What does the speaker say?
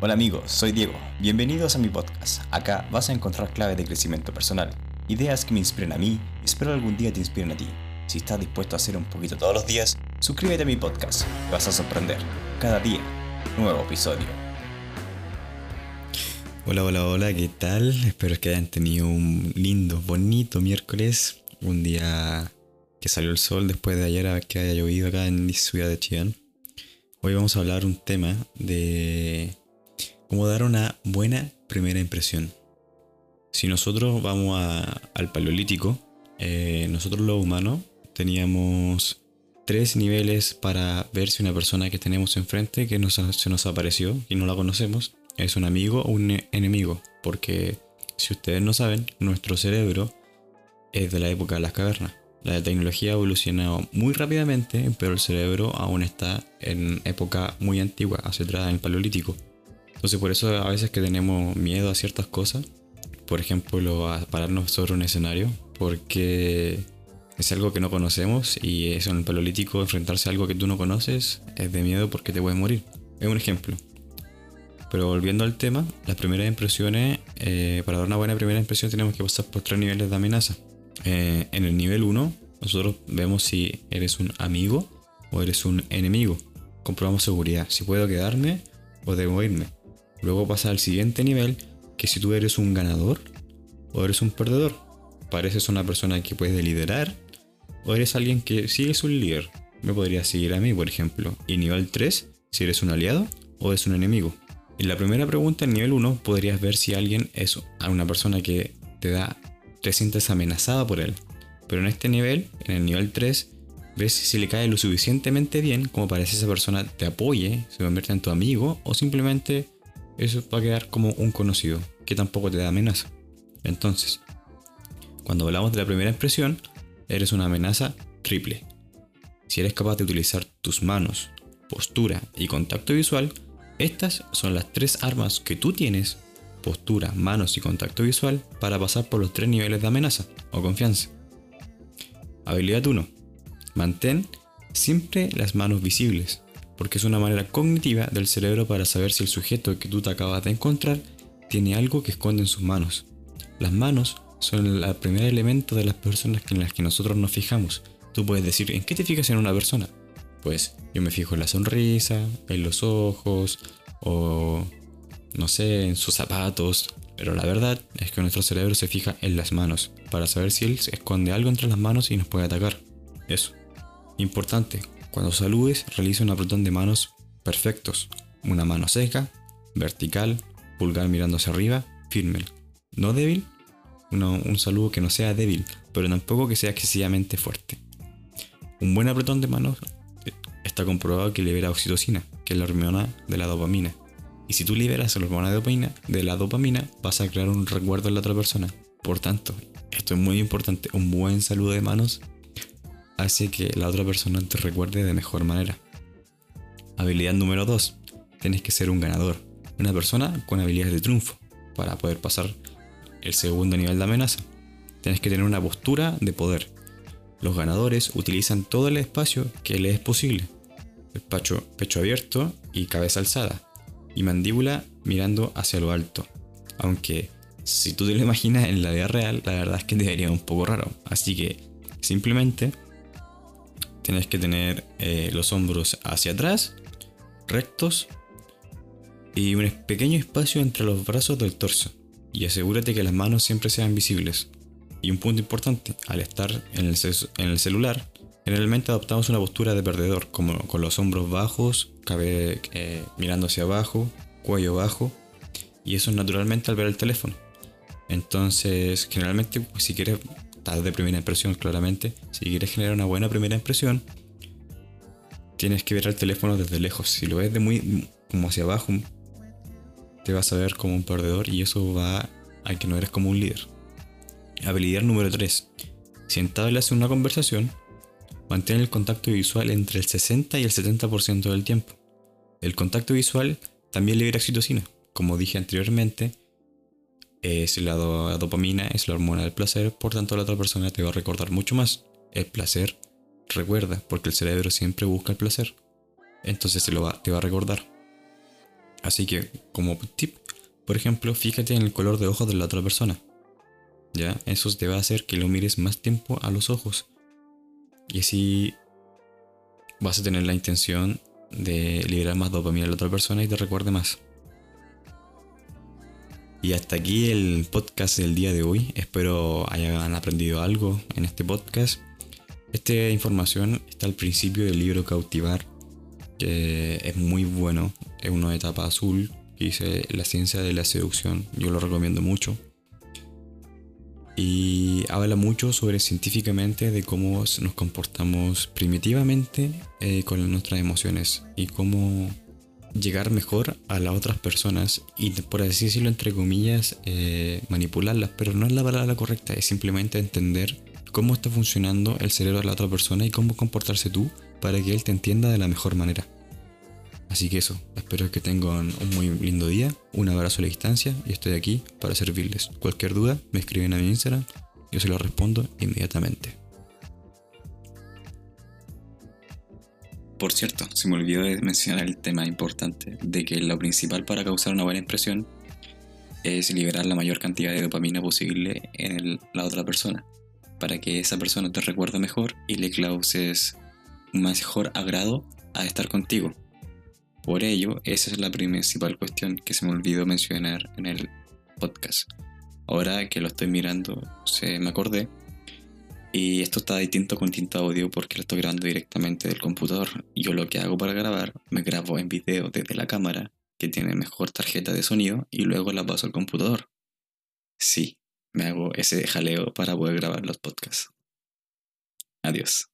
Hola amigos, soy Diego. Bienvenidos a mi podcast. Acá vas a encontrar claves de crecimiento personal, ideas que me inspiren a mí y espero algún día te inspiren a ti. Si estás dispuesto a hacer un poquito todos los días, suscríbete a mi podcast. Te vas a sorprender. Cada día, nuevo episodio. Hola, hola, hola, ¿qué tal? Espero que hayan tenido un lindo, bonito miércoles. Un día que salió el sol después de ayer que haya llovido acá en mi ciudad de Chillán. Hoy vamos a hablar un tema de dar una buena primera impresión. Si nosotros vamos al paleolítico, eh, nosotros los humanos teníamos tres niveles para ver si una persona que tenemos enfrente, que se nos apareció y no la conocemos, es un amigo o un enemigo. Porque si ustedes no saben, nuestro cerebro es de la época de las cavernas. La tecnología ha evolucionado muy rápidamente, pero el cerebro aún está en época muy antigua, hacia atrás en el paleolítico. Entonces por eso a veces que tenemos miedo a ciertas cosas, por ejemplo a pararnos sobre un escenario, porque es algo que no conocemos y eso en el paleolítico enfrentarse a algo que tú no conoces es de miedo porque te puedes morir. Es un ejemplo. Pero volviendo al tema, las primeras impresiones, eh, para dar una buena primera impresión tenemos que pasar por tres niveles de amenaza. Eh, en el nivel 1, nosotros vemos si eres un amigo o eres un enemigo. Comprobamos seguridad, si puedo quedarme o debo irme. Luego pasa al siguiente nivel, que si tú eres un ganador o eres un perdedor. Pareces una persona que puede liderar o eres alguien que sí es un líder. Me podría seguir a mí, por ejemplo. Y nivel 3, si eres un aliado o es un enemigo. En la primera pregunta, en nivel 1, podrías ver si alguien es una persona que te da te sientes amenazada por él. Pero en este nivel, en el nivel 3, ves si le cae lo suficientemente bien como para que esa persona te apoye, se convierta en tu amigo o simplemente eso va a quedar como un conocido que tampoco te da amenaza. Entonces, cuando hablamos de la primera impresión, eres una amenaza triple. Si eres capaz de utilizar tus manos, postura y contacto visual, estas son las tres armas que tú tienes postura, manos y contacto visual para pasar por los tres niveles de amenaza o confianza. Habilidad 1. Mantén siempre las manos visibles, porque es una manera cognitiva del cerebro para saber si el sujeto que tú te acabas de encontrar tiene algo que esconde en sus manos. Las manos son el primer elemento de las personas en las que nosotros nos fijamos. Tú puedes decir, ¿en qué te fijas en una persona? Pues yo me fijo en la sonrisa, en los ojos, o no sé, en sus zapatos. Pero la verdad es que nuestro cerebro se fija en las manos para saber si él esconde algo entre las manos y nos puede atacar. Eso. Importante, cuando saludes realiza un apretón de manos perfectos. Una mano seca, vertical, pulgar mirando hacia arriba, firme. No débil, un saludo que no sea débil, pero tampoco que sea excesivamente fuerte. Un buen apretón de manos eh, está comprobado que libera oxitocina, que es la hormona de la dopamina, y si tú liberas la hormona de dopamina, de la dopamina, vas a crear un recuerdo en la otra persona. Por tanto, esto es muy importante, un buen saludo de manos hace que la otra persona te recuerde de mejor manera. Habilidad número 2. Tienes que ser un ganador, una persona con habilidades de triunfo para poder pasar el segundo nivel de amenaza. Tienes que tener una postura de poder. Los ganadores utilizan todo el espacio que les es posible. Pecho, pecho abierto y cabeza alzada y mandíbula mirando hacia lo alto. Aunque si tú te lo imaginas en la vida real, la verdad es que te vería un poco raro. Así que simplemente tienes que tener eh, los hombros hacia atrás, rectos, y un pequeño espacio entre los brazos del torso. Y asegúrate que las manos siempre sean visibles. Y un punto importante, al estar en el, celular, Generalmente adoptamos una postura de perdedor, como con los hombros bajos, cabe, eh, mirando hacia abajo, cuello bajo, y eso naturalmente al ver el teléfono. Entonces, generalmente, si quieres, dar de primera impresión, claramente, si quieres generar una buena primera impresión, tienes que ver el teléfono desde lejos. Si lo ves de muy como hacia abajo, te vas a ver como un perdedor y eso va a que no eres como un líder. Habilidad número 3. Si entablas una conversación, Mantén el contacto visual entre el 60 y el 70% del tiempo. El contacto visual también libera oxitocina. Como dije anteriormente, es la dopamina, es la hormona del placer, por tanto la otra persona te va a recordar mucho más. El placer recuerda, porque el cerebro siempre busca el placer. Entonces te, lo va, te va a recordar. Así que, como tip, por ejemplo, fíjate en el color de ojos de la otra persona. ¿Ya? Eso te va a hacer que lo mires más tiempo a los ojos. Y así vas a tener la intención de liberar más dopamina a la otra persona y te recuerde más. Y hasta aquí el podcast del día de hoy. Espero hayan aprendido algo en este podcast. Esta información está al principio del libro Cautivar, que es muy bueno. Es una etapa azul que dice La ciencia de la seducción. Yo lo recomiendo mucho. Y habla mucho sobre científicamente de cómo nos comportamos primitivamente eh, con nuestras emociones y cómo llegar mejor a las otras personas y por así decirlo entre comillas eh, manipularlas, pero no es la palabra correcta, es simplemente entender cómo está funcionando el cerebro de la otra persona y cómo comportarse tú para que él te entienda de la mejor manera. Así que eso, espero que tengan un muy lindo día, un abrazo a la distancia y estoy aquí para servirles. Cualquier duda me escriben a mi Instagram, yo se lo respondo inmediatamente. Por cierto, se me olvidó de mencionar el tema importante de que lo principal para causar una buena impresión es liberar la mayor cantidad de dopamina posible en la otra persona, para que esa persona te recuerde mejor y le causes mejor agrado a estar contigo. Por ello, esa es la principal cuestión que se me olvidó mencionar en el podcast. Ahora que lo estoy mirando, se me acordé y esto está distinto con tinta audio porque lo estoy grabando directamente del computador. Yo lo que hago para grabar, me grabo en video desde la cámara, que tiene mejor tarjeta de sonido, y luego la paso al computador. Sí, me hago ese jaleo para poder grabar los podcasts. Adiós.